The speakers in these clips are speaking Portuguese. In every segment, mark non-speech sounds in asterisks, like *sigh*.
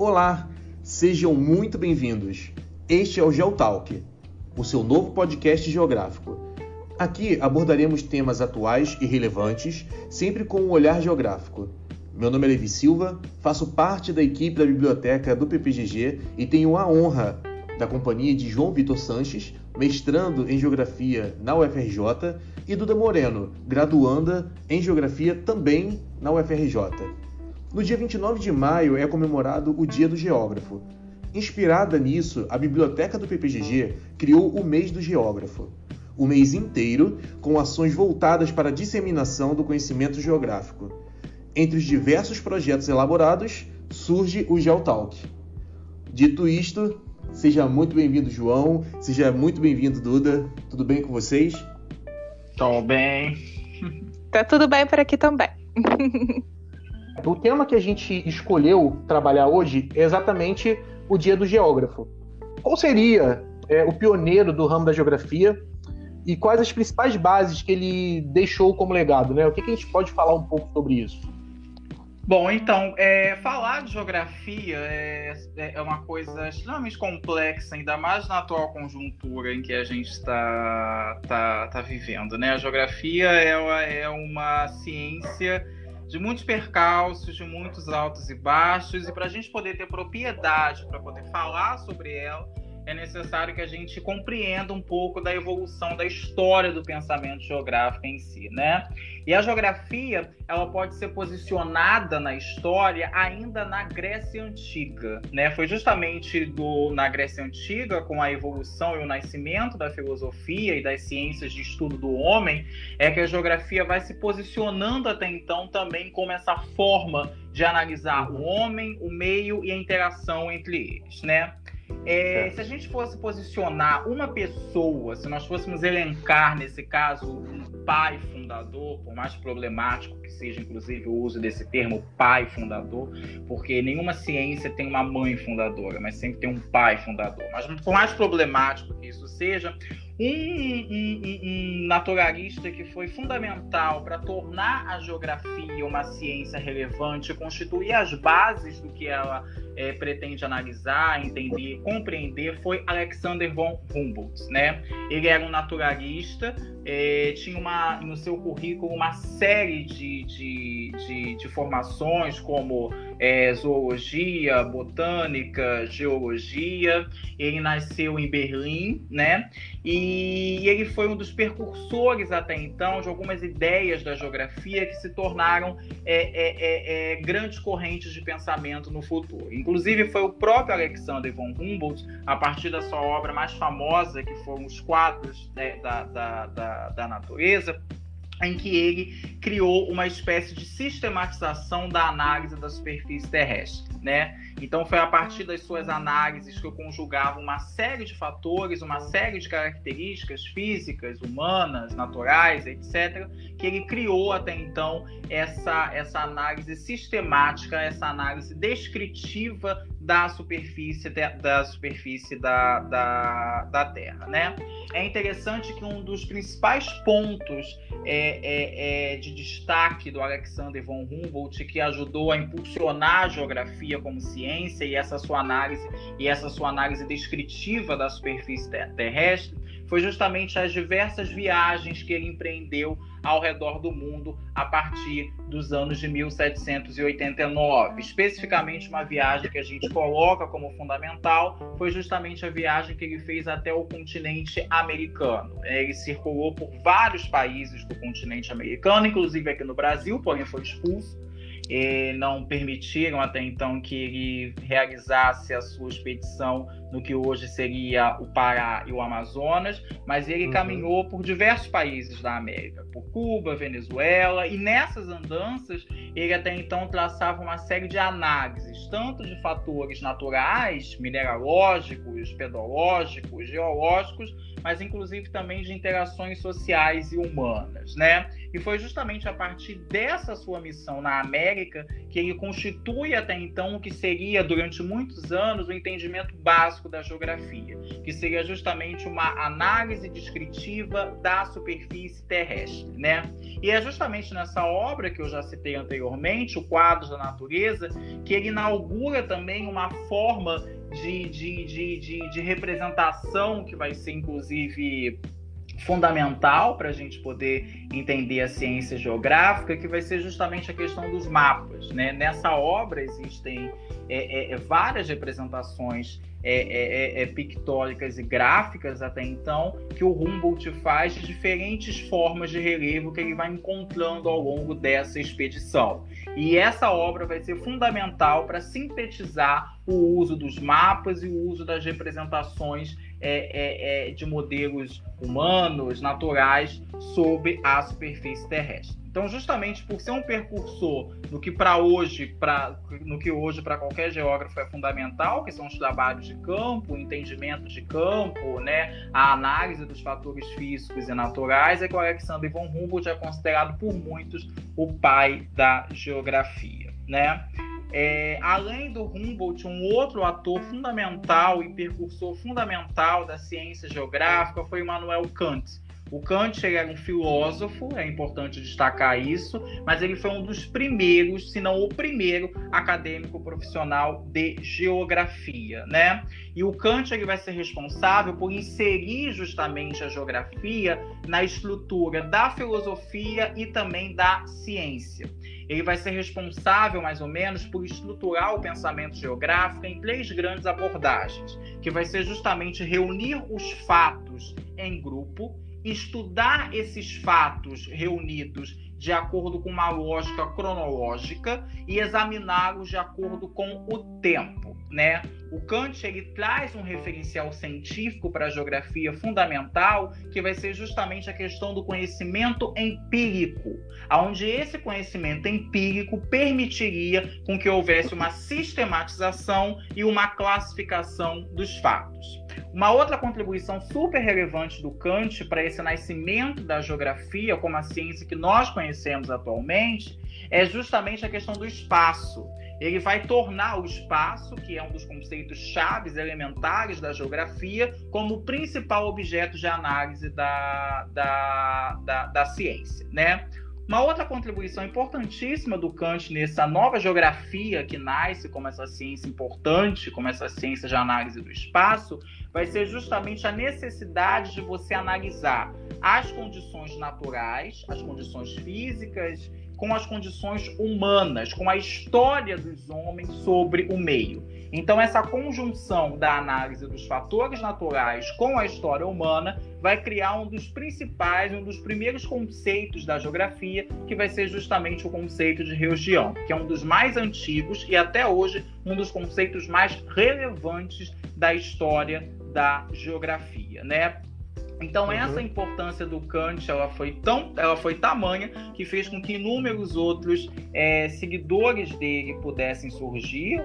Olá, sejam muito bem-vindos. Este é o Geotalk, o seu novo podcast geográfico. Aqui abordaremos temas atuais e relevantes, sempre com um olhar geográfico. Meu nome é Levi Silva, faço parte da equipe da biblioteca do PPGG e tenho a honra da companhia de João Vitor Sanches, mestrando em Geografia na UFRJ, e Duda Moreno, graduanda em Geografia também na UFRJ. No dia 29 de maio é comemorado o Dia do Geógrafo. Inspirada nisso, a biblioteca do PPGG criou o Mês do Geógrafo. O mês inteiro com ações voltadas para a disseminação do conhecimento geográfico. Entre os diversos projetos elaborados, surge o Geotalk. Dito isto, seja muito bem-vindo, João. Seja muito bem-vindo, Duda. Tudo bem com vocês? Tudo bem. Tá tudo bem por aqui também. *laughs* O tema que a gente escolheu trabalhar hoje é exatamente o Dia do Geógrafo. Qual seria é, o pioneiro do ramo da geografia e quais as principais bases que ele deixou como legado? Né? O que, que a gente pode falar um pouco sobre isso? Bom, então, é, falar de geografia é, é, uma coisa extremamente complexa, ainda mais na atual conjuntura em que a gente está tá, tá vivendo. Né? A geografia é, é uma ciência de muitos percalços, de muitos altos e baixos, e para a gente poder ter propriedade, para poder falar sobre ela, é necessário que a gente compreenda um pouco da evolução da história do pensamento geográfico em si, né? E a geografia, ela pode ser posicionada na história ainda na Grécia Antiga, né? Foi justamente do, na Grécia Antiga, com a evolução e o nascimento da filosofia e das ciências de estudo do homem, é que a geografia vai se posicionando até então também como essa forma de analisar o homem, o meio e a interação entre eles, né? É, se a gente fosse posicionar uma pessoa, se nós fôssemos elencar, nesse caso, um pai fundador, por mais problemático que seja, inclusive, o uso desse termo pai fundador, porque nenhuma ciência tem uma mãe fundadora, mas sempre tem um pai fundador. Mas por mais problemático que isso seja, um, um, um, naturalista que foi fundamental para tornar a geografia uma ciência relevante, constituir as bases do que ela é, pretende analisar, entender, compreender, foi Alexander von Humboldt. Né? Ele era um naturalista, é, tinha uma, no seu currículo uma série de, de, de, de formações, como é, zoologia, botânica, geologia. Ele nasceu em Berlim, né? E ele foi um dos precursores até então de algumas ideias da geografia que se tornaram é, é, é, é grandes correntes de pensamento no futuro. Inclusive, foi o próprio Alexander von Humboldt, a partir da sua obra mais famosa, que foram os quadros né, da, da, da, natureza, em que ele criou uma espécie de sistematização da análise da superfície terrestre, né? Então foi a partir das suas análises que eu conjugava uma série de fatores, uma série de características físicas, humanas, naturais, etc, que ele criou até então essa essa análise sistemática, essa análise descritiva da superfície da superfície da, da, da Terra, né? É interessante que um dos principais pontos é, é, é de destaque do Alexander von Humboldt que ajudou a impulsionar a geografia como ciência e essa sua análise e essa sua análise descritiva da superfície terrestre foi justamente as diversas viagens que ele empreendeu ao redor do mundo a partir dos anos de 1789. Especificamente, uma viagem que a gente coloca como fundamental foi justamente a viagem que ele fez até o continente americano. Ele circulou por vários países do continente americano, inclusive aqui no Brasil, porém foi expulso não permitiram até então que ele realizasse a sua expedição no que hoje seria o Pará e o Amazonas, mas ele uhum. caminhou por diversos países da América, por Cuba, Venezuela, e nessas andanças ele até então traçava uma série de análises, tanto de fatores naturais, mineralógicos, pedológicos, geológicos, mas inclusive também de interações sociais e humanas, né? E foi justamente a partir dessa sua missão na América que ele constitui até então o que seria durante muitos anos o entendimento básico da geografia, que seria justamente uma análise descritiva da superfície terrestre, né? E é justamente nessa obra que eu já citei anteriormente, o Quadros da Natureza, que ele inaugura também uma forma de, de, de, de, de representação que vai ser, inclusive, fundamental para a gente poder entender a ciência geográfica, que vai ser justamente a questão dos mapas. Né? Nessa obra existem é, é, é várias representações é, é, é, pictóricas e gráficas até então que o Humboldt faz de diferentes formas de relevo que ele vai encontrando ao longo dessa expedição. E essa obra vai ser fundamental para sintetizar o uso dos mapas e o uso das representações é, é, é, de modelos humanos, naturais, sobre a superfície terrestre. Então, justamente por ser um percursor no que para hoje, pra, no que hoje para qualquer geógrafo é fundamental, que são os trabalhos de campo, o entendimento de campo, né, a análise dos fatores físicos e naturais, é que o Alexander von Humboldt é considerado por muitos o pai da geografia, né? É, além do Humboldt, um outro ator fundamental e percursor fundamental da ciência geográfica foi Immanuel Kant o Kant era um filósofo, é importante destacar isso, mas ele foi um dos primeiros, se não o primeiro, acadêmico profissional de geografia, né? E o Kant ele vai ser responsável por inserir justamente a geografia na estrutura da filosofia e também da ciência. Ele vai ser responsável, mais ou menos, por estruturar o pensamento geográfico em três grandes abordagens, que vai ser justamente reunir os fatos em grupo estudar esses fatos reunidos de acordo com uma lógica cronológica e examiná-los de acordo com o tempo, né? O Kant ele traz um referencial científico para a geografia fundamental, que vai ser justamente a questão do conhecimento empírico, aonde esse conhecimento empírico permitiria com que houvesse uma sistematização e uma classificação dos fatos. Uma outra contribuição super relevante do Kant para esse nascimento da geografia como a ciência que nós conhecemos atualmente é justamente a questão do espaço. Ele vai tornar o espaço, que é um dos conceitos chaves elementares da geografia, como o principal objeto de análise da, da, da, da ciência, né? Uma outra contribuição importantíssima do Kant nessa nova geografia que nasce como essa ciência importante, como essa ciência de análise do espaço, vai ser justamente a necessidade de você analisar as condições naturais, as condições físicas, com as condições humanas, com a história dos homens sobre o meio. Então, essa conjunção da análise dos fatores naturais com a história humana vai criar um dos principais, um dos primeiros conceitos da geografia, que vai ser justamente o conceito de região, que é um dos mais antigos e até hoje um dos conceitos mais relevantes da história da geografia, né? Então uhum. essa importância do Kant ela foi tão, ela foi tamanha que fez com que inúmeros outros é, seguidores dele pudessem surgir.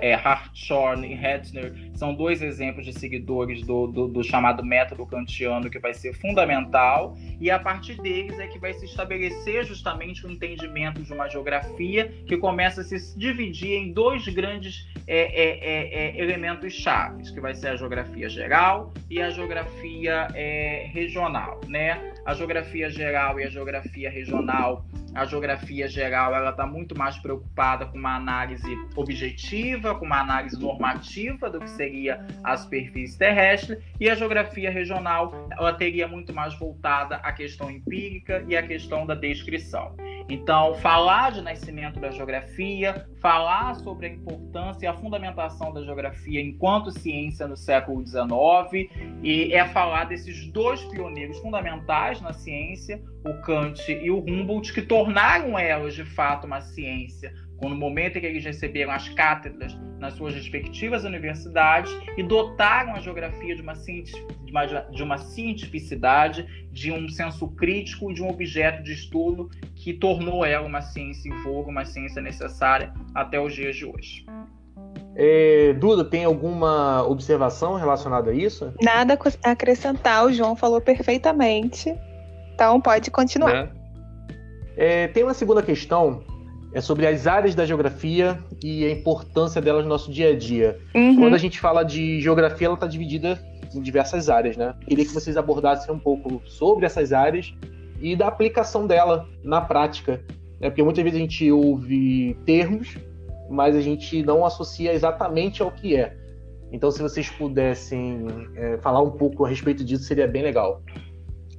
É, Hartshorne e Hetzner são dois exemplos de seguidores do, do, do, chamado método kantiano que vai ser fundamental e a partir deles é que vai se estabelecer justamente o entendimento de uma geografia que começa a se dividir em dois grandes é, é, é, é elementos chaves, que vai ser a geografia geral e a geografia é, regional, né? A geografia geral e a geografia regional, a geografia geral ela está muito mais preocupada com uma análise objetiva, com uma análise normativa do que seria a superfície terrestre, e a geografia regional ela teria muito mais voltada à questão empírica e à questão da descrição. Então, falar de nascimento da geografia, falar sobre a importância e a fundamentação da geografia enquanto ciência no século XIX, e é falar desses dois pioneiros fundamentais na ciência, o Kant e o Humboldt, que tornaram elas de fato uma ciência no momento em que eles receberam as cátedras nas suas respectivas universidades e dotaram a geografia de uma, de uma cientificidade, de um senso crítico e de um objeto de estudo que tornou ela uma ciência em voga, uma ciência necessária até os dias de hoje. É, Duda, tem alguma observação relacionada a isso? Nada a acrescentar, o João falou perfeitamente. Então pode continuar. É. É, tem uma segunda questão é sobre as áreas da geografia e a importância delas no nosso dia a dia. Uhum. Quando a gente fala de geografia, ela está dividida em diversas áreas, né? Queria que vocês abordassem um pouco sobre essas áreas e da aplicação dela na prática. Né? Porque muitas vezes a gente ouve termos, mas a gente não associa exatamente ao que é. Então, se vocês pudessem é, falar um pouco a respeito disso, seria bem legal.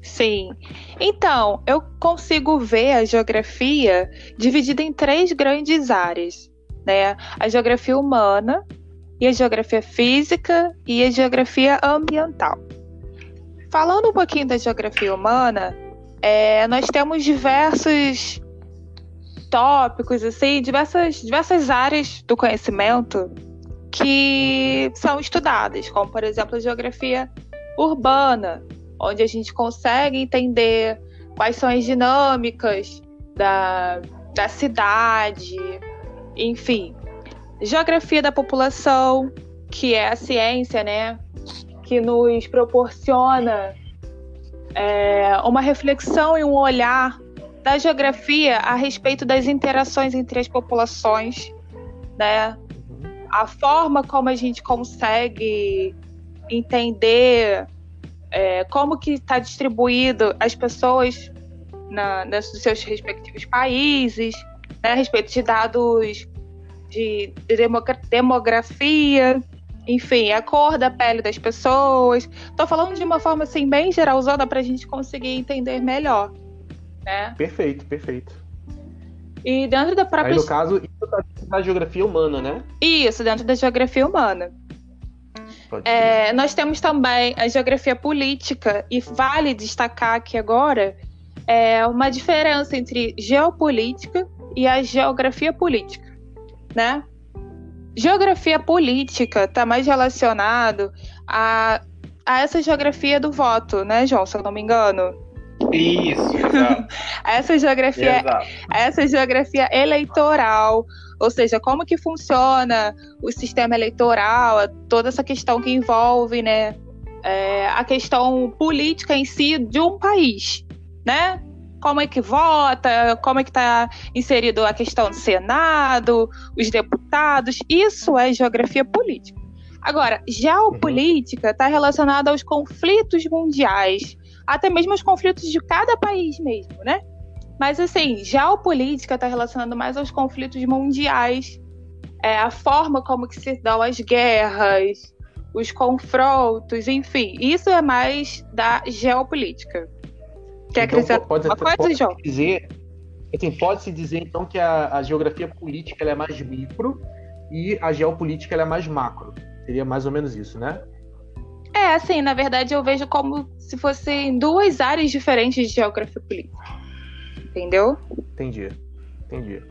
Sim. Então, eu consigo ver a geografia dividida em três grandes áreas, né? A geografia humana, e a geografia física e a geografia ambiental. Falando um pouquinho da geografia humana, é, nós temos diversos tópicos, assim, diversas, diversas áreas do conhecimento que são estudadas, como por exemplo a geografia urbana, onde a gente consegue entender quais são as dinâmicas da, da cidade, enfim. Geografia da população, que é a ciência, né, que nos proporciona é, uma reflexão e um olhar da geografia a respeito das interações entre as populações, né? A forma como a gente consegue entender é, como que está distribuído as pessoas na, nos seus respectivos países, né, a respeito de dados de, de demografia, enfim, a cor da pele das pessoas. Estou falando de uma forma assim bem geralzona para a gente conseguir entender melhor, né? Perfeito, perfeito. E dentro da própria. Aí, no caso, isso tá da geografia humana, né? Isso, dentro da geografia humana. É, nós temos também a geografia política, e vale destacar aqui agora é, uma diferença entre geopolítica e a geografia política, né? Geografia política está mais relacionado a, a essa geografia do voto, né, João, se eu não me engano. Isso, *laughs* essa geografia, exato. essa geografia eleitoral, ou seja, como que funciona o sistema eleitoral, toda essa questão que envolve, né, é, a questão política em si de um país, né? Como é que vota, como é que está inserido a questão do Senado, os deputados, isso é geografia política. Agora, geopolítica está relacionada aos conflitos mundiais, até mesmo os conflitos de cada país mesmo, né? Mas assim, geopolítica está relacionado mais aos conflitos mundiais, é, a forma como que se dão as guerras, os confrontos, enfim, isso é mais da geopolítica. Quer então, acrescentar pode, uma coisa, pode João? Dizer, assim, pode-se dizer então que a, a geografia política é mais micro e a geopolítica é mais macro. Seria mais ou menos isso, né? É, assim, na verdade eu vejo como se fossem duas áreas diferentes de geografia política. Entendeu? Entendi. Entendi.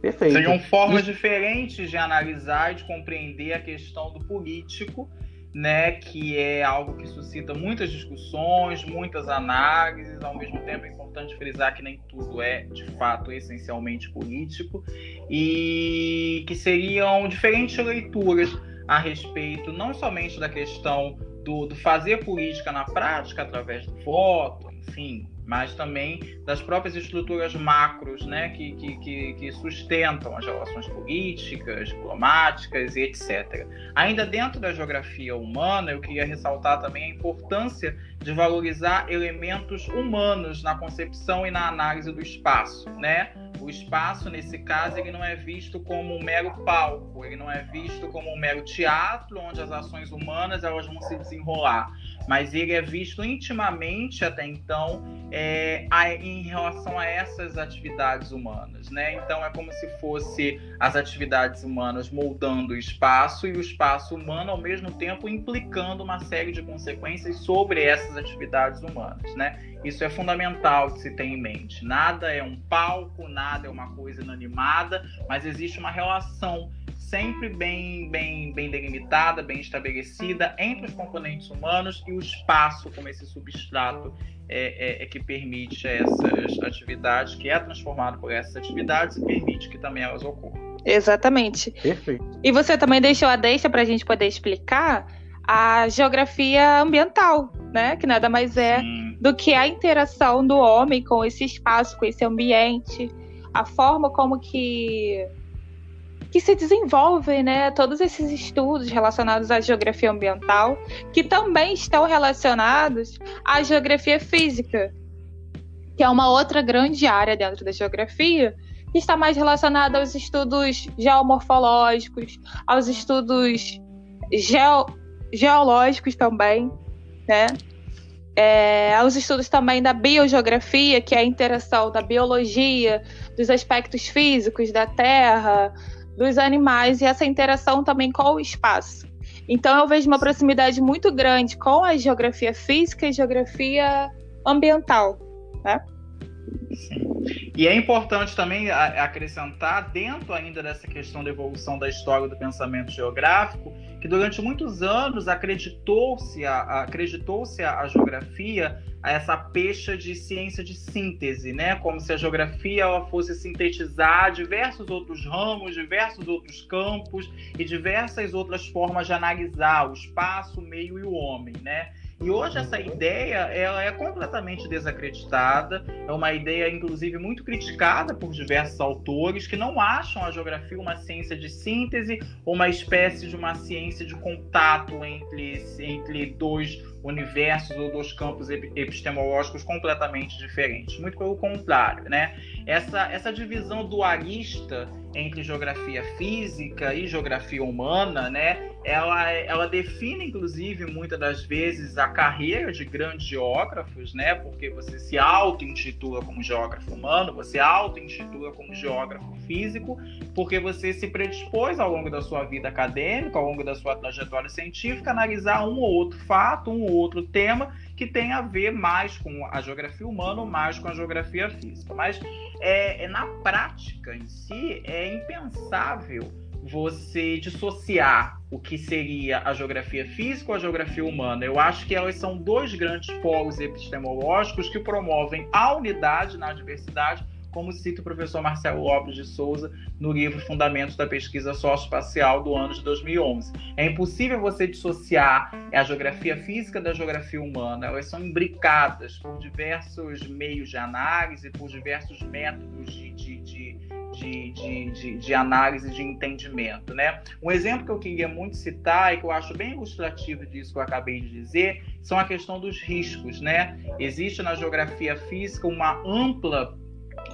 Perfeito. Seriam formas Isso... diferentes de analisar e de compreender a questão do político, né? Que é algo que suscita muitas discussões, muitas análises. Ao mesmo tempo, é importante frisar que nem tudo é, de fato, essencialmente político, e que seriam diferentes leituras a respeito não somente da questão do, do fazer política na prática através do voto, enfim, mas também das próprias estruturas macros né, que, que, que, sustentam as relações políticas, diplomáticas e etc. Ainda dentro da geografia humana, eu queria ressaltar também a importância de valorizar elementos humanos na concepção e na análise do espaço. Né? O espaço, nesse caso, ele não é visto como um mero palco, ele não é visto como um mero teatro onde as ações humanas elas vão se desenrolar mas ele é visto intimamente até então é, a, em relação a essas atividades humanas, né? Então é como se fosse as atividades humanas moldando o espaço e o espaço humano ao mesmo tempo implicando uma série de consequências sobre essas atividades humanas, né? Isso é fundamental de se ter em mente. Nada é um palco, nada é uma coisa inanimada, mas existe uma relação sempre bem, bem, bem delimitada, bem estabelecida entre os componentes humanos e o espaço como esse substrato é, é, é que permite essas atividades, que é transformado por essas atividades e permite que também elas ocorram. Exatamente. Perfeito. E você também deixou a deixa para a gente poder explicar a geografia ambiental, né? Que nada mais é Sim. do que a interação do homem com esse espaço, com esse ambiente a forma como que que se desenvolvem, né, todos esses estudos relacionados à geografia ambiental, que também estão relacionados à geografia física, que é uma outra grande área dentro da geografia, que está mais relacionada aos estudos geomorfológicos, aos estudos geo, geológicos também, né? É, aos estudos também da biogeografia, que é a interação da biologia, dos aspectos físicos da Terra, dos animais e essa interação também com o espaço. Então eu vejo uma proximidade muito grande com a geografia física e geografia ambiental, né? E é importante também acrescentar, dentro ainda dessa questão da evolução da história do pensamento geográfico, que durante muitos anos acreditou-se a, acreditou-se a, geografia a essa pecha de ciência de síntese, né? Como se a geografia fosse sintetizar diversos outros ramos, diversos outros campos e diversas outras formas de analisar o espaço, o meio e o homem, né? E hoje essa uhum. ideia ela é completamente desacreditada, é uma ideia inclusive muito criticada por diversos autores que não acham a geografia uma ciência de síntese ou uma espécie de uma ciência de contato entre, entre dois universos ou dois campos epistemológicos completamente diferentes. Muito pelo contrário, né? Essa, essa divisão dualista entre geografia física e geografia humana, né? Ela, ela define, inclusive, muitas das vezes a carreira de grandes geógrafos, né? Porque você se auto-intitula como geógrafo humano, você auto-intitula como geógrafo físico, porque você se predispôs ao longo da sua vida acadêmica, ao longo da sua trajetória científica, analisar um ou outro fato, um ou outro tema que tem a ver mais com a geografia humana ou mais com a geografia física. Mas é, é na prática em si é impensável você dissociar o que seria a geografia física ou a geografia humana. Eu acho que elas são dois grandes polos epistemológicos que promovem a unidade na diversidade como cita o professor Marcelo Lopes de Souza no livro Fundamentos da Pesquisa Socioespacial do ano de 2011. É impossível você dissociar a geografia física da geografia humana, elas são imbricadas por diversos meios de análise, por diversos métodos de, de, de de, de, de, de, análise, de entendimento. Né? Um exemplo que eu queria muito citar e que eu acho bem ilustrativo disso que eu acabei de dizer são a questão dos riscos. Né? Existe na geografia física uma ampla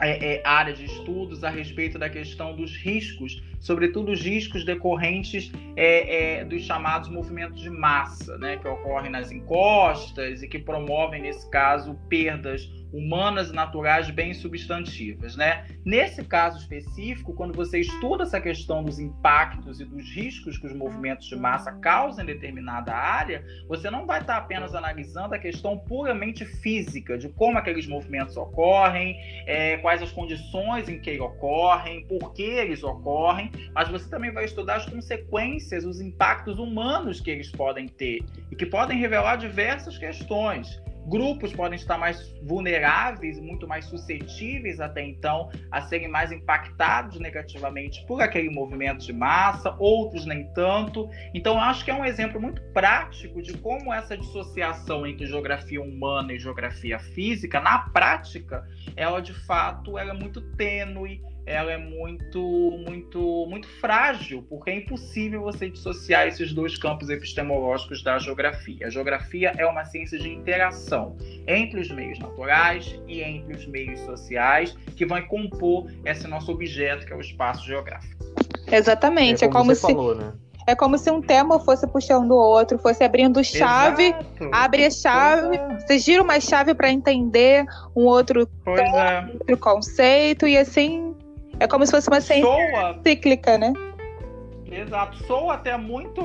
é, é, área de estudos a respeito da questão dos riscos, sobretudo os riscos decorrentes é, é, dos chamados movimentos de massa, né, que ocorrem nas encostas e que promovem, nesse caso, perdas humanas e naturais bem substantivas, né? Nesse caso específico, quando você estuda essa questão dos impactos e dos riscos que os movimentos de massa causam em determinada área, você não vai estar apenas analisando a questão puramente física de como aqueles movimentos ocorrem, é, quais as condições em que ocorrem, por que eles ocorrem, mas você também vai estudar as consequências, os impactos humanos que eles podem ter e que podem revelar diversas questões. Grupos podem estar mais vulneráveis, muito mais suscetíveis até então a serem mais impactados negativamente por aquele movimento de massa, outros nem tanto. Então, acho que é um exemplo muito prático de como essa dissociação entre geografia humana e geografia física, na prática, ela de fato ela é muito tênue, ela é muito, muito, muito frágil, porque é impossível você dissociar esses dois campos epistemológicos da geografia. A geografia é uma ciência de interação entre os meios naturais e entre os meios sociais que vai compor esse nosso objeto que é o espaço geográfico. Exatamente, é como, é como se falou, né? É como se um tema fosse puxando o outro, fosse abrindo chave, Exato. abre a chave, é. você gira uma chave para entender um outro, tema, é. outro conceito e assim é como se fosse uma ciência Soa... cíclica, né? Exato. Sou até muito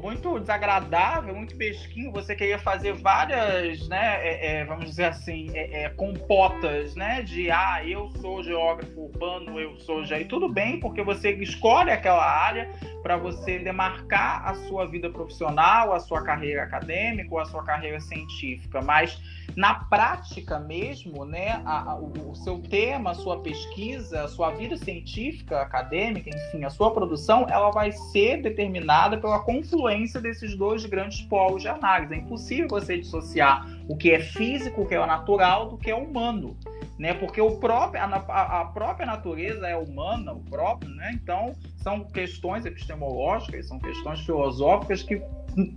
muito desagradável, muito pesquinho. Você queria fazer várias, né, é, é, vamos dizer assim, é, é, compotas, né, de ah, eu sou geógrafo urbano, eu sou já. E tudo bem, porque você escolhe aquela área para você demarcar a sua vida profissional, a sua carreira acadêmica ou a sua carreira científica. Mas na prática mesmo, né, a, a, o, o seu tema, a sua pesquisa, a sua vida científica, acadêmica, enfim, a sua produção, ela vai ser determinada pela confluência desses dois grandes polos de análise. É impossível você dissociar o que é físico, o que é natural, do que é humano. né? Porque o próprio, a, a, própria natureza é humana, o próprio, né? Então são questões epistemológicas, são questões filosóficas que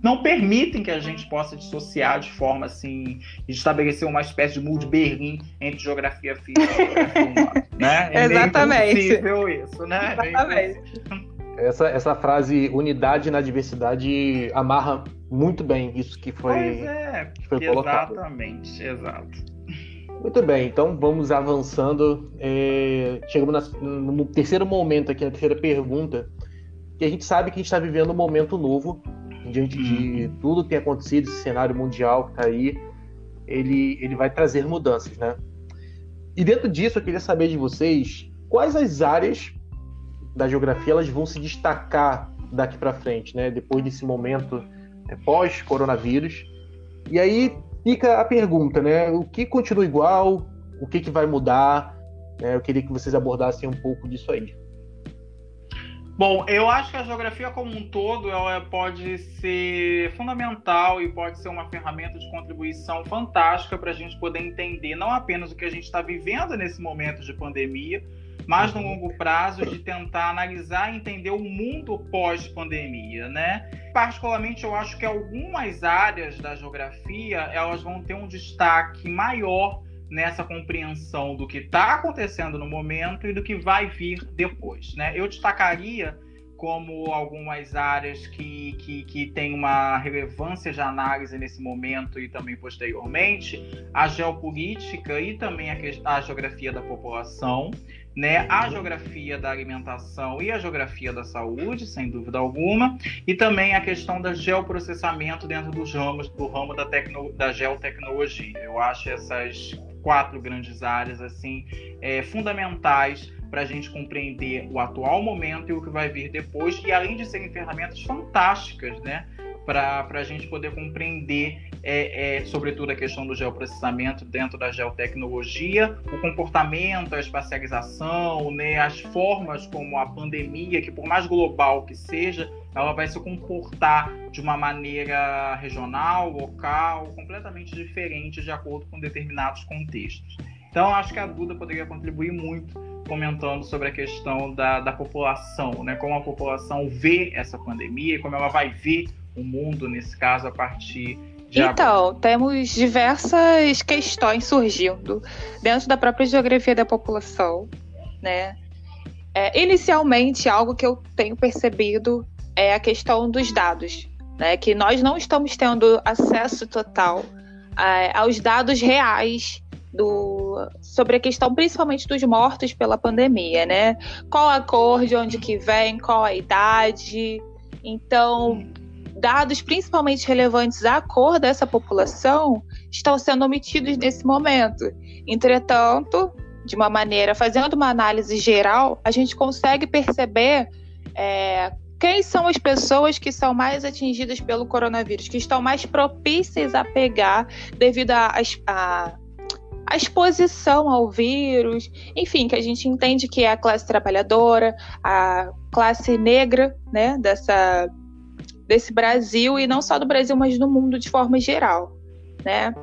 não permitem que a gente possa dissociar de forma assim, estabelecer uma espécie de mundo Berlim entre geografia física e geografia humana, né? É Exatamente. impossível isso, né? É Exatamente. Essa, essa frase unidade na diversidade amarra muito bem isso que foi, é, que foi colocado. Exatamente, exato. Muito bem, então vamos avançando. É, chegamos no terceiro momento aqui, na terceira pergunta, que a gente sabe que a gente está vivendo um momento novo, diante de uhum. tudo que tem acontecido, esse cenário mundial que está aí, ele, ele vai trazer mudanças, né? E dentro disso, eu queria saber de vocês quais as áreas da geografia elas vão se destacar daqui para frente, né? Depois desse momento é, pós-coronavírus. E aí fica a pergunta, né? O que continua igual? O que, que vai mudar? É, eu queria que vocês abordassem um pouco disso aí. Bom, eu acho que a geografia como um todo ela pode ser fundamental e pode ser uma ferramenta de contribuição fantástica para a gente poder entender não apenas o que a gente está vivendo nesse momento de pandemia, mas no longo prazo de tentar analisar e entender o mundo pós-pandemia, né? Particularmente, eu acho que algumas áreas da geografia elas vão ter um destaque maior nessa compreensão do que está acontecendo no momento e do que vai vir depois, né? Eu destacaria como algumas áreas que, que, que têm uma relevância de análise nesse momento e também posteriormente, a geopolítica e também a, a geografia da população, né, a geografia da alimentação e a geografia da saúde, sem dúvida alguma, e também a questão do geoprocessamento dentro dos ramos do ramo da, tecno, da geotecnologia. Eu acho essas quatro grandes áreas assim é, fundamentais para a gente compreender o atual momento e o que vai vir depois, e além de serem ferramentas fantásticas, né? Para a gente poder compreender, é, é, sobretudo, a questão do geoprocessamento dentro da geotecnologia, o comportamento, a espacialização, né, as formas como a pandemia, que por mais global que seja, ela vai se comportar de uma maneira regional, local, completamente diferente de acordo com determinados contextos. Então, acho que a Duda poderia contribuir muito comentando sobre a questão da, da população, né? Como a população vê essa pandemia, como ela vai ver o mundo, nesse caso, a partir então, temos diversas questões surgindo dentro da própria geografia da população, né? É, inicialmente, algo que eu tenho percebido é a questão dos dados, né? Que nós não estamos tendo acesso total é, aos dados reais do, sobre a questão principalmente dos mortos pela pandemia, né? Qual a cor, de onde que vem, qual a idade. Então, dados principalmente relevantes à cor dessa população estão sendo omitidos nesse momento. Entretanto, de uma maneira, fazendo uma análise geral, a gente consegue perceber é, quem são as pessoas que são mais atingidas pelo coronavírus, que estão mais propícias a pegar devido a, a a exposição ao vírus, enfim, que a gente entende que é a classe trabalhadora, a classe negra, né, dessa desse Brasil e não só do Brasil, mas do mundo de forma geral, né?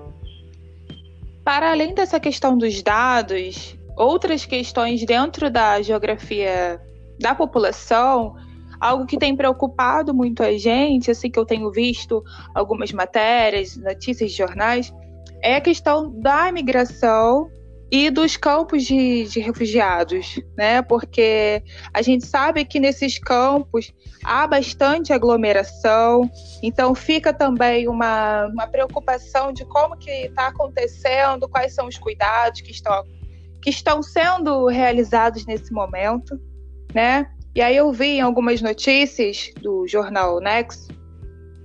Para além dessa questão dos dados, outras questões dentro da geografia da população, algo que tem preocupado muito a gente, assim que eu tenho visto algumas matérias, notícias de jornais, é a questão da imigração e dos campos de, de, refugiados, né? Porque a gente sabe que nesses campos há bastante aglomeração, então fica também uma, uma preocupação de como que está acontecendo, quais são os cuidados que estão, que estão sendo realizados nesse momento, né? E aí eu vi em algumas notícias do jornal Next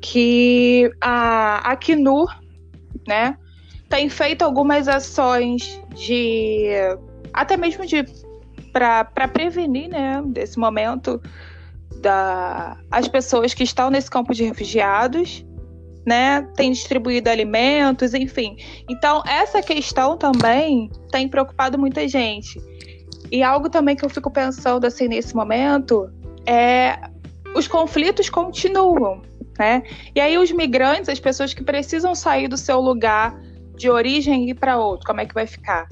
que a Acnur, né, tem feito algumas ações de até mesmo de para prevenir, né, desse momento da as pessoas que estão nesse campo de refugiados, né, tem distribuído alimentos, enfim. Então, essa questão também tem preocupado muita gente. E algo também que eu fico pensando assim nesse momento é os conflitos continuam, né? E aí os migrantes, as pessoas que precisam sair do seu lugar de origem e ir para outro, como é que vai ficar?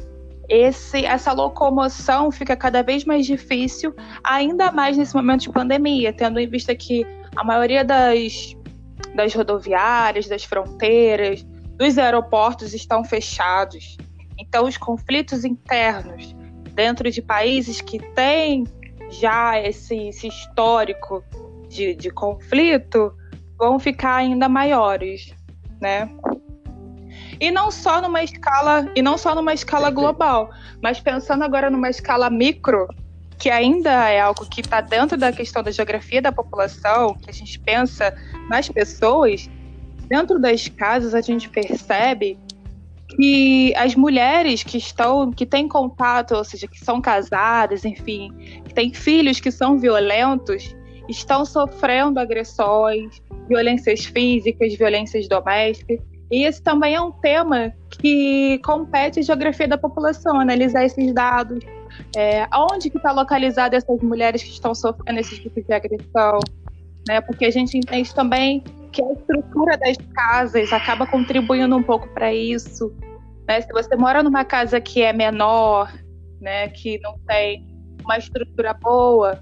esse, essa locomoção fica cada vez mais difícil, ainda mais nesse momento de pandemia, tendo em vista que a maioria das, das rodoviárias, das fronteiras, dos aeroportos estão fechados. Então, os conflitos internos dentro de países que têm já esse, esse histórico de, de conflito vão ficar ainda maiores, né? E não só numa escala, e não só numa escala global, mas pensando agora numa escala micro, que ainda é algo que está dentro da questão da geografia da população, que a gente pensa nas pessoas, dentro das casas a gente percebe que as mulheres que estão, que têm contato, ou seja, que são casadas, enfim, que têm filhos que são violentos, estão sofrendo agressões, violências físicas, violências domésticas. E esse também é um tema que compete a geografia da população, analisar esses dados, é, onde que está localizada essas mulheres que estão sofrendo esse tipo de agressão, né? Porque a gente entende também que a estrutura das casas acaba contribuindo um pouco para isso. Né? Se você mora numa casa que é menor, né, que não tem uma estrutura boa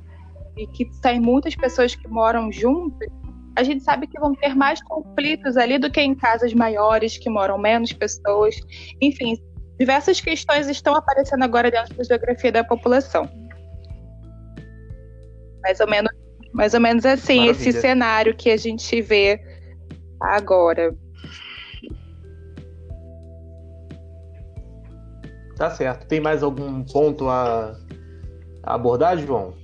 e que tem muitas pessoas que moram juntas, a gente sabe que vão ter mais conflitos ali do que em casas maiores que moram menos pessoas. Enfim, diversas questões estão aparecendo agora dentro da geografia da população. Mais ou menos, mais ou menos assim Maravilha. esse cenário que a gente vê agora. Tá certo. Tem mais algum ponto a, a abordar, João?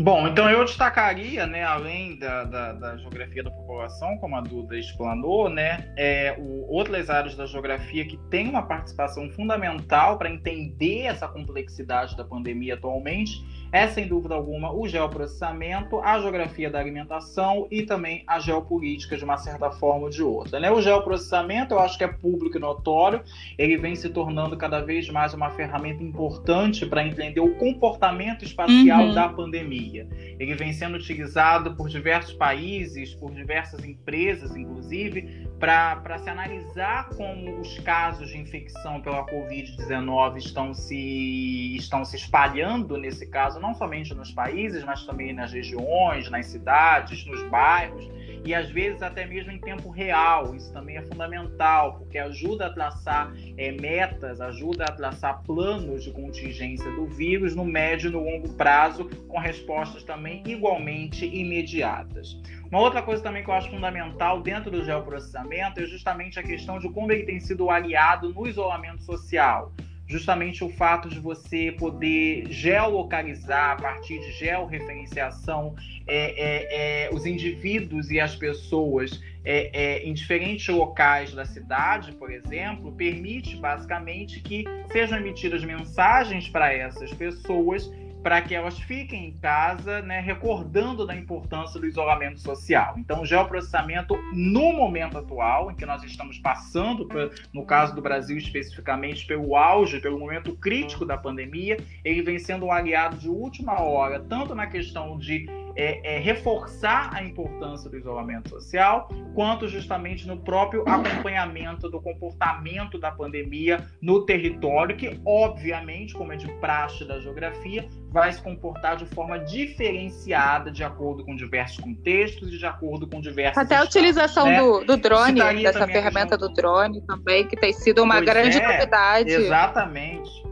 Bom, então eu destacaria, né, além da, da, da, geografia da população, como a Duda explanou, né, é, o, outras áreas da geografia que têm uma participação fundamental para entender essa complexidade da pandemia atualmente é, sem dúvida alguma, o geoprocessamento, a geografia da alimentação e também a geopolítica, de uma certa forma ou de outra. Né? O geoprocessamento, eu acho que é público e notório, ele vem se tornando cada vez mais uma ferramenta importante para entender o comportamento espacial uhum. da pandemia. Ele vem sendo utilizado por diversos países, por diversas empresas, inclusive, para se analisar como os casos de infecção pela Covid-19 estão se, estão se espalhando, nesse caso, não somente nos países, mas também nas regiões, nas cidades, nos bairros, e às vezes até mesmo em tempo real. Isso também é fundamental, porque ajuda a traçar é, metas, ajuda a traçar planos de contingência do vírus no médio e no longo prazo, com respostas também igualmente imediatas. Uma outra coisa também que eu acho fundamental dentro do geoprocessamento é justamente a questão de como ele tem sido aliado no isolamento social. Justamente o fato de você poder geolocalizar a partir de georreferenciação é, é, é, os indivíduos e as pessoas é, é, em diferentes locais da cidade, por exemplo, permite basicamente que sejam emitidas mensagens para essas pessoas para que elas fiquem em casa, né, recordando da importância do isolamento social. Então, o geoprocessamento, no momento atual, em que nós estamos passando, no caso do Brasil especificamente, pelo auge, pelo momento crítico da pandemia, ele vem sendo um aliado de última hora, tanto na questão de é, é, reforçar a importância do isolamento social, quanto justamente no próprio acompanhamento do comportamento da pandemia no território, que, obviamente, como é de praxe da geografia, vai se comportar de forma diferenciada de acordo com diversos contextos e de acordo com diversos. Até a utilização né? do, do, drone, dessa ferramenta do drone também, que tem sido uma pois grande é, novidade. Exatamente.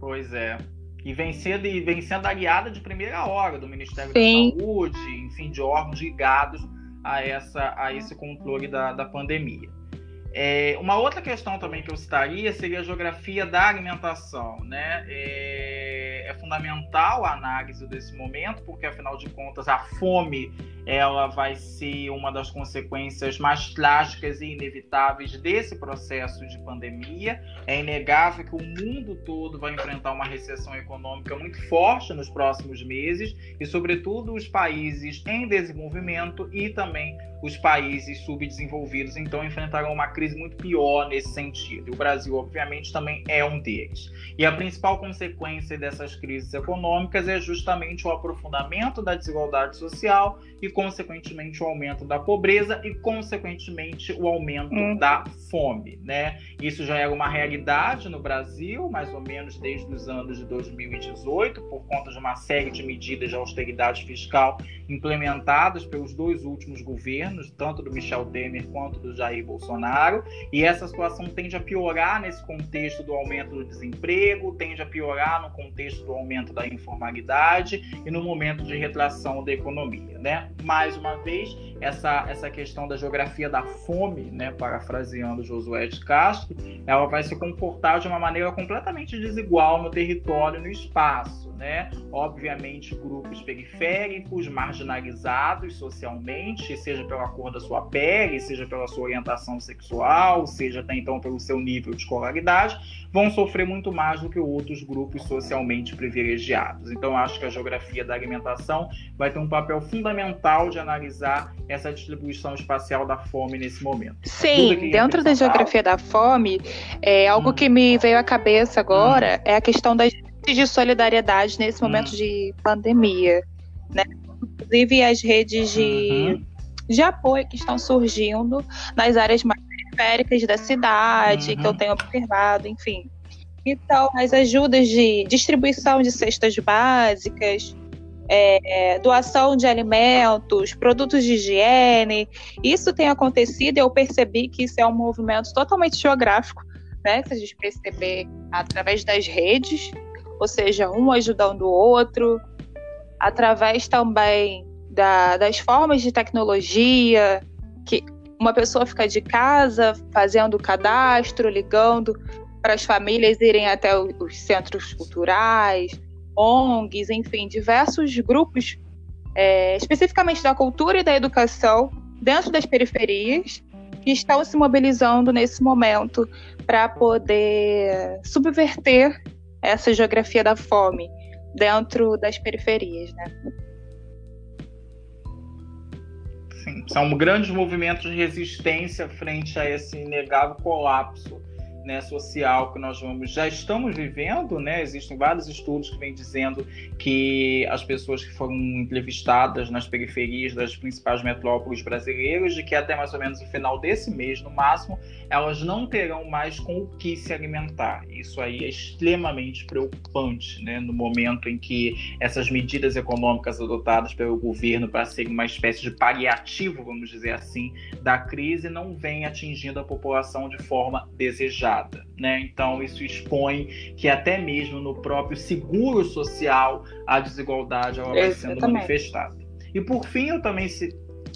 Pois é. E vem sendo, e vem sendo aliada de primeira hora do Ministério Sim. da Saúde, enfim, de órgãos ligados a, essa, a esse controle da, da pandemia. É, uma outra questão também que eu citaria seria a geografia da alimentação. Né? É, é, fundamental a análise desse momento, porque afinal de contas a fome ela vai ser uma das consequências mais trágicas e inevitáveis desse processo de pandemia. É inegável que o mundo todo vai enfrentar uma recessão econômica muito forte nos próximos meses e, sobretudo, os países em desenvolvimento e também os países subdesenvolvidos então enfrentarão uma crise muito pior nesse sentido. E o Brasil, obviamente, também é um deles. E a principal consequência dessas crises econômicas é justamente o aprofundamento da desigualdade social e, consequentemente, o aumento da pobreza e, consequentemente, o aumento hum. da fome. Né? Isso já era uma realidade no Brasil, mais ou menos desde os anos de 2018, por conta de uma série de medidas de austeridade fiscal implementadas pelos dois últimos governos, tanto do Michel Temer quanto do Jair Bolsonaro, e essa situação tende a piorar nesse contexto do aumento do desemprego, tende a piorar no contexto do aumento da informalidade e no momento de retração da economia, né? Mais uma vez, essa, essa questão da geografia da fome, né, parafraseando Josué de Castro, ela vai se comportar de uma maneira completamente desigual no território no espaço, né? Obviamente, grupos periféricos, marginalizados socialmente, seja pela cor da sua pele, seja pela sua orientação sexual, seja até então pelo seu nível de escolaridade, vão sofrer muito mais do que outros grupos socialmente privilegiados. Então, acho que a geografia da alimentação vai ter um papel fundamental de analisar essa distribuição espacial da fome nesse momento. Sim, dentro da geografia da fome, é, algo hum. que me veio à cabeça agora hum. é a questão das redes de solidariedade nesse momento hum. de pandemia. Né? Inclusive as redes de, uhum. de apoio que estão surgindo nas áreas mais periféricas da cidade, uhum. que eu uhum. tenho observado, enfim. Então, as ajudas de distribuição de cestas básicas, é, doação de alimentos, produtos de higiene, isso tem acontecido e eu percebi que isso é um movimento totalmente geográfico, né? Se a gente perceber através das redes, ou seja, um ajudando o outro, através também da, das formas de tecnologia, que uma pessoa fica de casa fazendo cadastro, ligando para as famílias irem até os centros culturais, ONGs, enfim, diversos grupos, é, especificamente da cultura e da educação, dentro das periferias, que estão se mobilizando nesse momento para poder subverter essa geografia da fome dentro das periferias, né? São grandes movimentos de resistência frente a esse inegável colapso né, social que nós vamos já estamos vivendo, né? Existem vários estudos que vêm dizendo que as pessoas que foram entrevistadas nas periferias das principais metrópoles brasileiras, de que até mais ou menos o final desse mês, no máximo, elas não terão mais com o que se alimentar. Isso aí é extremamente preocupante, né? No momento em que essas medidas econômicas adotadas pelo governo para serem uma espécie de paliativo, vamos dizer assim, da crise, não vem atingindo a população de forma desejada né? Então isso expõe que até mesmo no próprio seguro social a desigualdade ela vai sendo manifestada. E por fim eu também se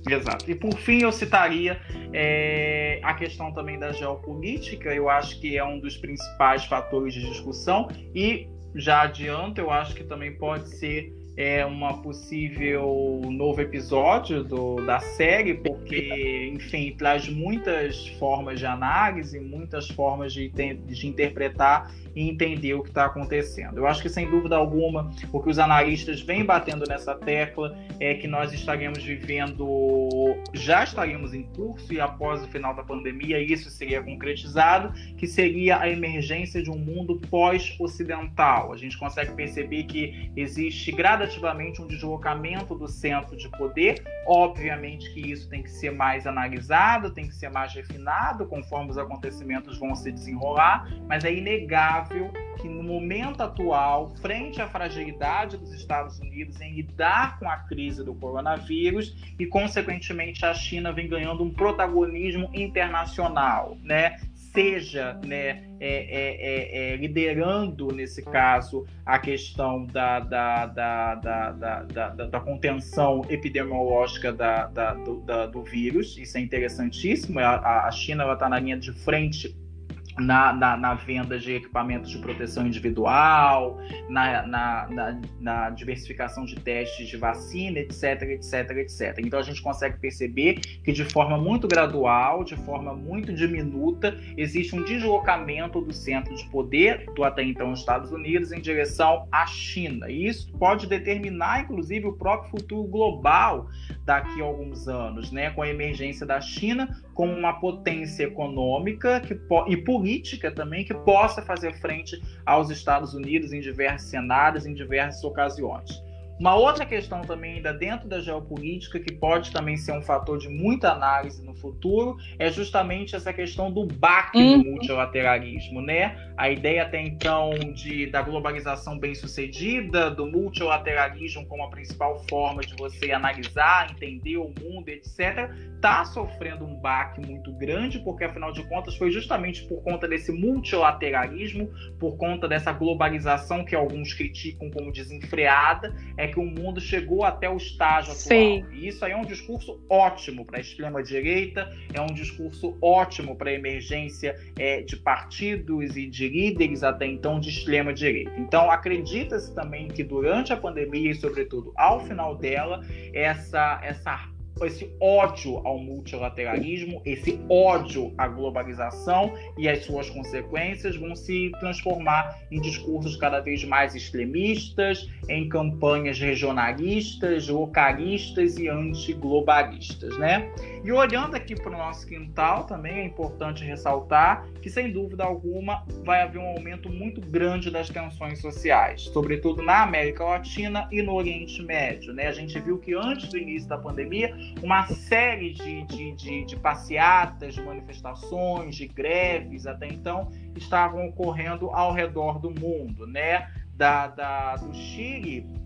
Exato. E por fim eu citaria é, a questão também da geopolítica. Eu acho que é um dos principais fatores de discussão e já adianto, eu acho que também pode ser é uma possível novo episódio do, da série, porque, enfim, traz muitas formas de análise, muitas formas de, de interpretar e entender o que está acontecendo. Eu acho que, sem dúvida alguma, o que os analistas vêm batendo nessa tecla é que nós estaremos vivendo, já estaríamos em curso e após o final da pandemia isso seria concretizado, que seria a emergência de um mundo pós-ocidental. A gente consegue perceber que existe gradativamente um deslocamento do centro de poder. Obviamente que isso tem que ser mais analisado, tem que ser mais refinado conforme os acontecimentos vão se desenrolar, mas é inegável que no momento atual, frente à fragilidade dos Estados Unidos em lidar com a crise do coronavírus e, consequentemente, a China vem ganhando um protagonismo internacional, né? Seja né, é, é, é, é liderando, nesse caso, a questão da, da, da, da, da, da contenção epidemiológica da, da, do, da, do vírus, isso é interessantíssimo. A, a China está na linha de frente na, na, na, venda de equipamentos de proteção individual, na, na, na, diversificação de testes de vacina, etc, etc, etc. Então a gente consegue perceber que de forma muito gradual, de forma muito diminuta, existe um deslocamento do centro de poder do até então Estados Unidos em direção à China. E isso pode determinar, inclusive, o próprio futuro global daqui a alguns anos, né? Com a emergência da China como uma potência econômica que, e política também que possa fazer frente aos Estados Unidos em diversos cenários, em diversas ocasiões. Uma outra questão também, ainda dentro da geopolítica, que pode também ser um fator de muita análise no futuro, é justamente essa questão do baque uhum. do multilateralismo, né? A ideia até então de, da globalização bem-sucedida, do multilateralismo como a principal forma de você analisar, entender o mundo, etc., está sofrendo um baque muito grande, porque afinal de contas foi justamente por conta desse multilateralismo, por conta dessa globalização que alguns criticam como desenfreada, é é que o mundo chegou até o estágio atual. Sim. E isso aí é um discurso ótimo para a extrema-direita, é um discurso ótimo para a emergência é, de partidos e de líderes até então de extrema-direita. Então, acredita-se também que durante a pandemia e, sobretudo, ao final dela, essa, essa esse ódio ao multilateralismo, esse ódio à globalização e as suas consequências vão se transformar em discursos cada vez mais extremistas, em campanhas regionalistas, localistas e antiglobalistas, né? E olhando aqui para o nosso quintal, também é importante ressaltar que, sem dúvida alguma, vai haver um aumento muito grande das tensões sociais, sobretudo na América Latina e no Oriente Médio, né? A gente viu que antes do início da pandemia uma série de, de, de, de passeatas, de manifestações, de greves até então estavam ocorrendo ao redor do mundo, né? Da, da, do Chile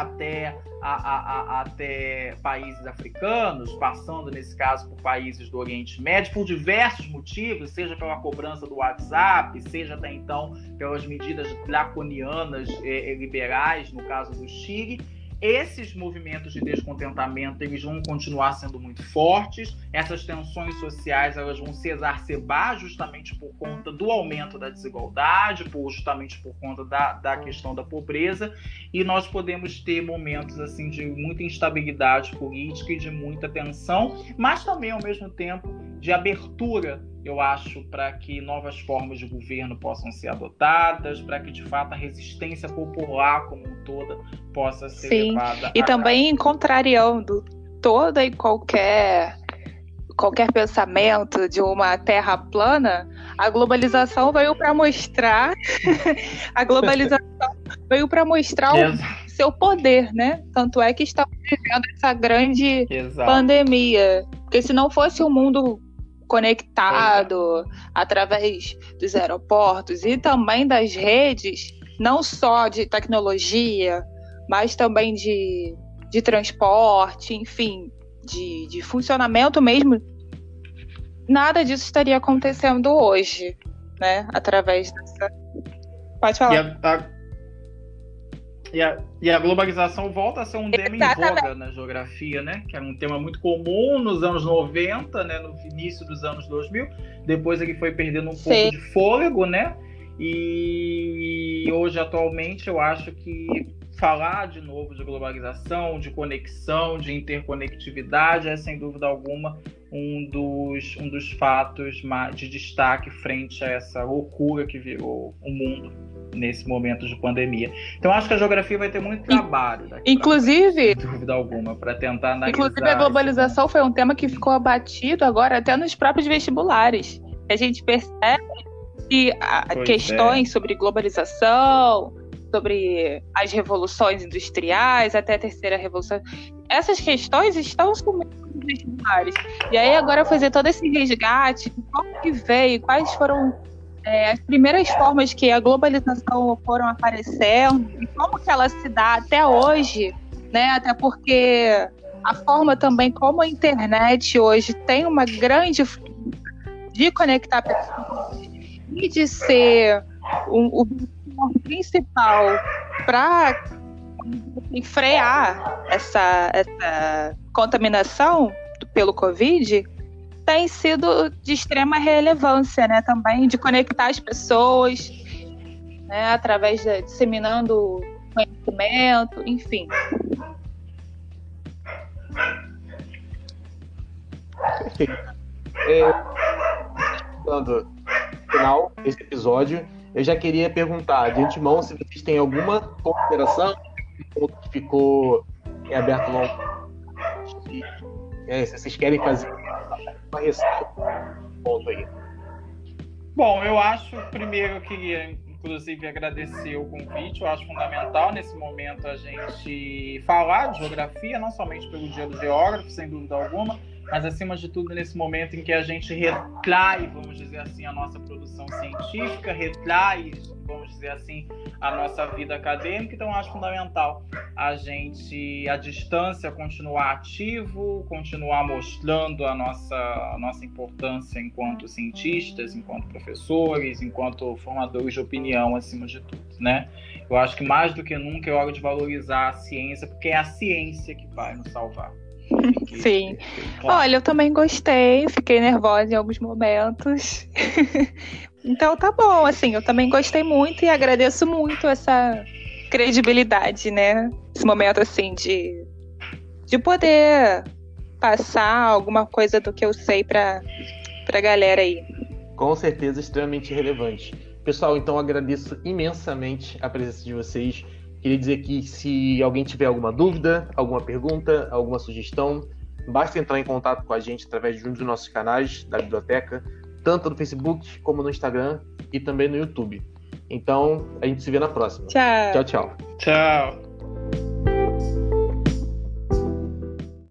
até, a, a, até países africanos, passando nesse caso por países do Oriente Médio, por diversos motivos, seja pela cobrança do WhatsApp, seja até então pelas medidas draconianas eh, liberais, no caso do Chile esses movimentos de descontentamento eles vão continuar sendo muito fortes. Essas tensões sociais elas vão se exacerbar justamente por conta do aumento da desigualdade, por, justamente por conta da, da questão da pobreza. E nós podemos ter momentos assim de muita instabilidade política e de muita tensão, mas também ao mesmo tempo de abertura eu acho, para que novas formas de governo possam ser adotadas, para que de fato a resistência popular como um toda possa ser Sim. levada. E também contrariando toda e qualquer qualquer pensamento de uma terra plana, a globalização veio para mostrar *laughs* a globalização veio para mostrar o seu poder, né? Tanto é que estamos vivendo essa grande Exato. pandemia. Porque se não fosse o um mundo conectado através dos aeroportos e também das redes, não só de tecnologia, mas também de, de transporte, enfim, de, de funcionamento mesmo. Nada disso estaria acontecendo hoje, né? Através dessa. Pode falar. E a, e a globalização volta a ser um tema Exatamente. em voga na geografia, né? Que era um tema muito comum nos anos 90, né? No início dos anos 2000. Depois ele foi perdendo um Sim. pouco de fôlego, né? E hoje, atualmente, eu acho que falar de novo de globalização, de conexão, de interconectividade é, sem dúvida alguma, um dos, um dos fatos de destaque frente a essa loucura que virou o mundo nesse momento de pandemia. Então acho que a geografia vai ter muito trabalho. Inclusive, sem dúvida alguma, para tentar analisar. Inclusive a globalização foi um tema que ficou abatido agora até nos próprios vestibulares. A gente percebe que pois questões é. sobre globalização, sobre as revoluções industriais, até a terceira revolução. Essas questões estão sumindo nos vestibulares. E aí agora fazer todo esse resgate, como que veio, quais foram é, as primeiras formas que a globalização foram aparecendo e como que ela se dá até hoje, né? Até porque a forma também como a internet hoje tem uma grande de conectar pessoas e de ser o, o principal para frear essa, essa contaminação pelo Covid, tem sido de extrema relevância, né? Também de conectar as pessoas, né? Através de disseminando conhecimento, enfim. Perfeito. É, no final desse episódio, eu já queria perguntar de antemão se vocês têm alguma consideração, que ficou em aberto longo. É, se vocês querem fazer uma ressalva, ponto aí. Bom, eu acho primeiro que inclusive agradecer o convite. Eu acho fundamental nesse momento a gente falar de geografia, não somente pelo Dia do Geógrafo, sem dúvida alguma, mas acima de tudo nesse momento em que a gente retrai, vamos dizer assim, a nossa produção científica, retrai, vamos dizer assim, a nossa vida acadêmica. Então acho fundamental a gente, à distância, continuar ativo, continuar mostrando a nossa, a nossa importância enquanto cientistas, enquanto professores, enquanto formadores de opinião, acima de tudo, né? Eu acho que mais do que nunca é hora de valorizar a ciência, porque é a ciência que vai nos salvar. Sim. Olha, eu também gostei, fiquei nervosa em alguns momentos. *laughs* então tá bom, assim, eu também gostei muito e agradeço muito essa credibilidade, né? Esse momento assim de de poder passar alguma coisa do que eu sei para pra galera aí. Com certeza extremamente relevante. Pessoal, então agradeço imensamente a presença de vocês. Queria dizer que se alguém tiver alguma dúvida, alguma pergunta, alguma sugestão, basta entrar em contato com a gente através de um dos nossos canais da biblioteca, tanto no Facebook como no Instagram e também no YouTube. Então, a gente se vê na próxima. Tchau. Tchau, tchau. Tchau.